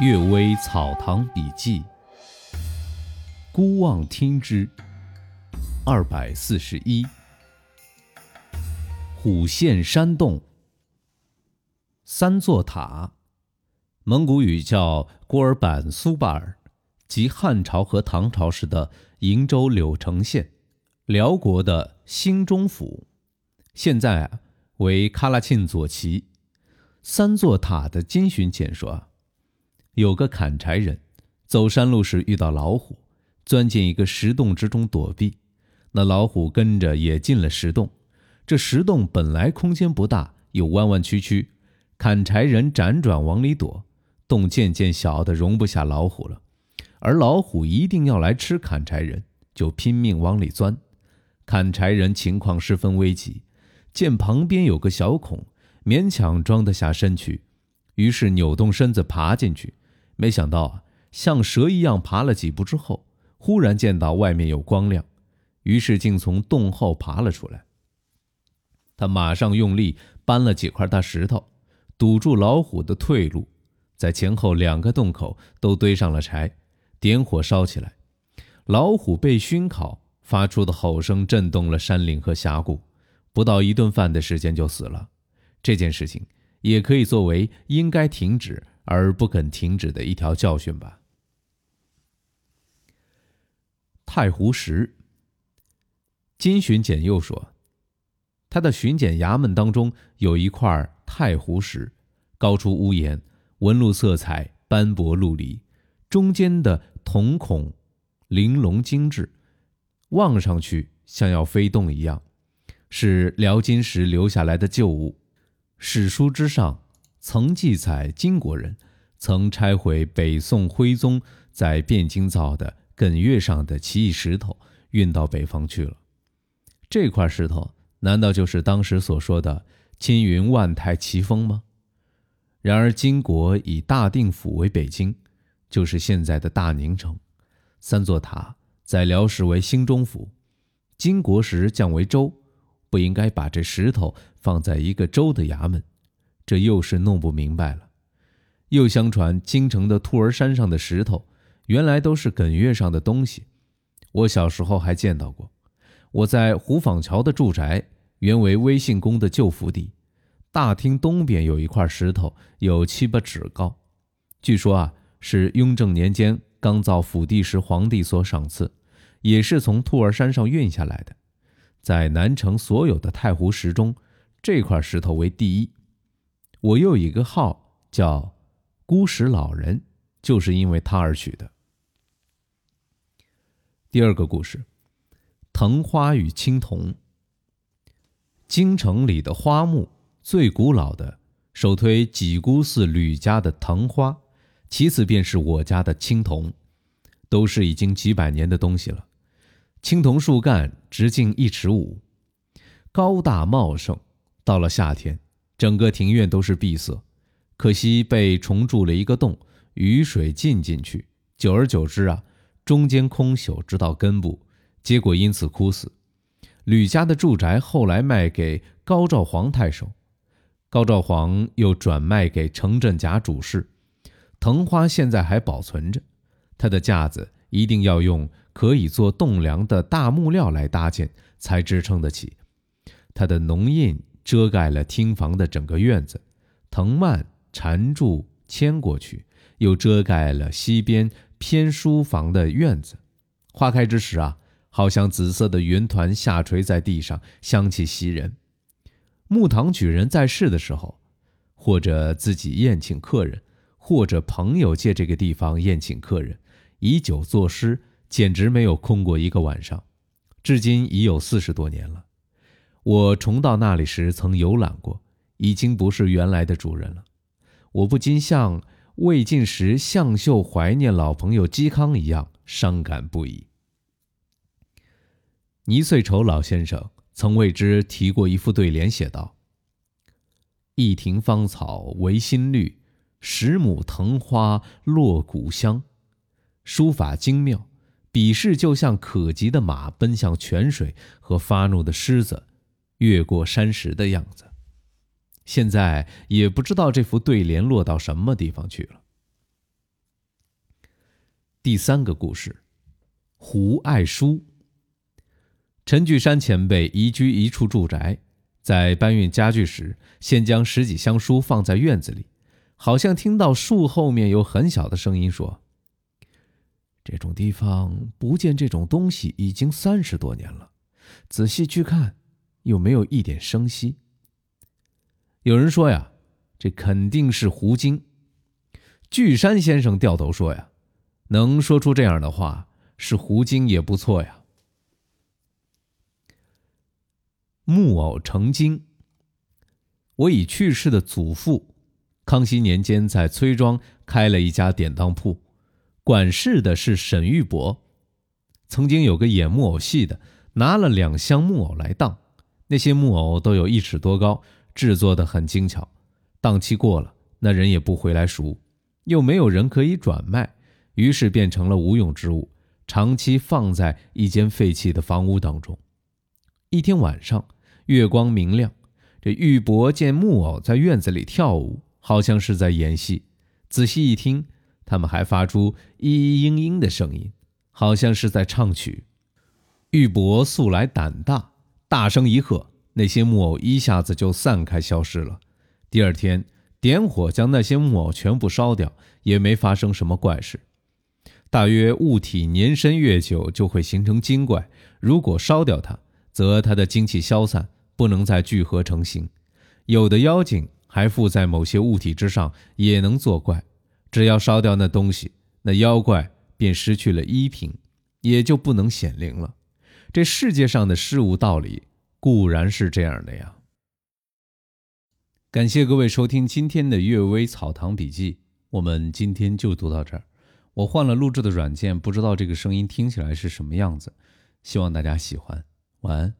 《岳微草堂笔记》，孤望听之，二百四十一。虎县山洞，三座塔，蒙古语叫郭尔板苏巴尔，即汉朝和唐朝时的瀛州柳城县，辽国的兴中府，现在为喀拉沁左旗。三座塔的金巡简说。有个砍柴人，走山路时遇到老虎，钻进一个石洞之中躲避。那老虎跟着也进了石洞。这石洞本来空间不大，又弯弯曲曲，砍柴人辗转往里躲，洞渐渐小的容不下老虎了。而老虎一定要来吃砍柴人，就拼命往里钻。砍柴人情况十分危急，见旁边有个小孔，勉强装得下身躯，于是扭动身子爬进去。没想到啊，像蛇一样爬了几步之后，忽然见到外面有光亮，于是竟从洞后爬了出来。他马上用力搬了几块大石头，堵住老虎的退路，在前后两个洞口都堆上了柴，点火烧起来。老虎被熏烤，发出的吼声震动了山岭和峡谷，不到一顿饭的时间就死了。这件事情也可以作为应该停止。而不肯停止的一条教训吧。太湖石。金巡检又说，他的巡检衙门当中有一块太湖石，高出屋檐，纹路色彩斑驳陆离，中间的瞳孔玲珑精致，望上去像要飞动一样，是辽金时留下来的旧物。史书之上。曾记载，金国人曾拆毁北宋徽宗在汴京造的艮岳上的奇异石头，运到北方去了。这块石头难道就是当时所说的青云万台奇峰吗？然而，金国以大定府为北京，就是现在的大宁城。三座塔在辽时为兴中府，金国时降为州，不应该把这石头放在一个州的衙门。这又是弄不明白了。又相传，京城的兔儿山上的石头，原来都是艮岳上的东西。我小时候还见到过。我在胡坊桥的住宅，原为威信宫的旧府邸，大厅东边有一块石头，有七八尺高。据说啊，是雍正年间刚造府邸时皇帝所赏赐，也是从兔儿山上运下来的。在南城所有的太湖石中，这块石头为第一。我又一个号叫“孤石老人”，就是因为他而取的。第二个故事：藤花与青铜。京城里的花木最古老的，首推几姑寺吕家的藤花，其次便是我家的青铜，都是已经几百年的东西了。青铜树干直径一尺五，高大茂盛，到了夏天。整个庭院都是闭塞，可惜被虫蛀了一个洞，雨水进进去，久而久之啊，中间空朽，直到根部，结果因此枯死。吕家的住宅后来卖给高兆皇太守，高兆皇又转卖给程振甲主事。藤花现在还保存着，它的架子一定要用可以做栋梁的大木料来搭建，才支撑得起。它的浓印。遮盖了厅房的整个院子，藤蔓缠住牵过去，又遮盖了西边偏书房的院子。花开之时啊，好像紫色的云团下垂在地上，香气袭人。木堂举人在世的时候，或者自己宴请客人，或者朋友借这个地方宴请客人，以酒作诗，简直没有空过一个晚上。至今已有四十多年了。我重到那里时曾游览过，已经不是原来的主人了。我不禁像魏晋时向秀怀念老朋友嵇康一样伤感不已。倪翠愁老先生曾为之提过一副对联，写道：“一庭芳草唯新绿，十亩藤花落古香。”书法精妙，笔势就像可及的马奔向泉水和发怒的狮子。越过山石的样子，现在也不知道这幅对联落到什么地方去了。第三个故事，胡爱书。陈巨山前辈移居一处住宅，在搬运家具时，先将十几箱书放在院子里，好像听到树后面有很小的声音说：“这种地方不见这种东西已经三十多年了，仔细去看，又没有一点声息。”有人说呀，这肯定是胡精。巨山先生掉头说呀，能说出这样的话，是胡精也不错呀。木偶成精。我已去世的祖父，康熙年间在崔庄开了一家典当铺，管事的是沈玉伯。曾经有个演木偶戏的，拿了两箱木偶来当，那些木偶都有一尺多高。制作的很精巧，档期过了，那人也不回来赎，又没有人可以转卖，于是变成了无用之物，长期放在一间废弃的房屋当中。一天晚上，月光明亮，这玉伯见木偶在院子里跳舞，好像是在演戏。仔细一听，他们还发出咿咿嘤嘤的声音，好像是在唱曲。玉伯素来胆大，大声一喝。那些木偶一下子就散开消失了。第二天点火将那些木偶全部烧掉，也没发生什么怪事。大约物体年深越久就会形成精怪，如果烧掉它，则它的精气消散，不能再聚合成形。有的妖精还附在某些物体之上，也能作怪。只要烧掉那东西，那妖怪便失去了依凭，也就不能显灵了。这世界上的事物道理。固然是这样的呀。感谢各位收听今天的《阅微草堂笔记》，我们今天就读到这儿。我换了录制的软件，不知道这个声音听起来是什么样子，希望大家喜欢。晚安。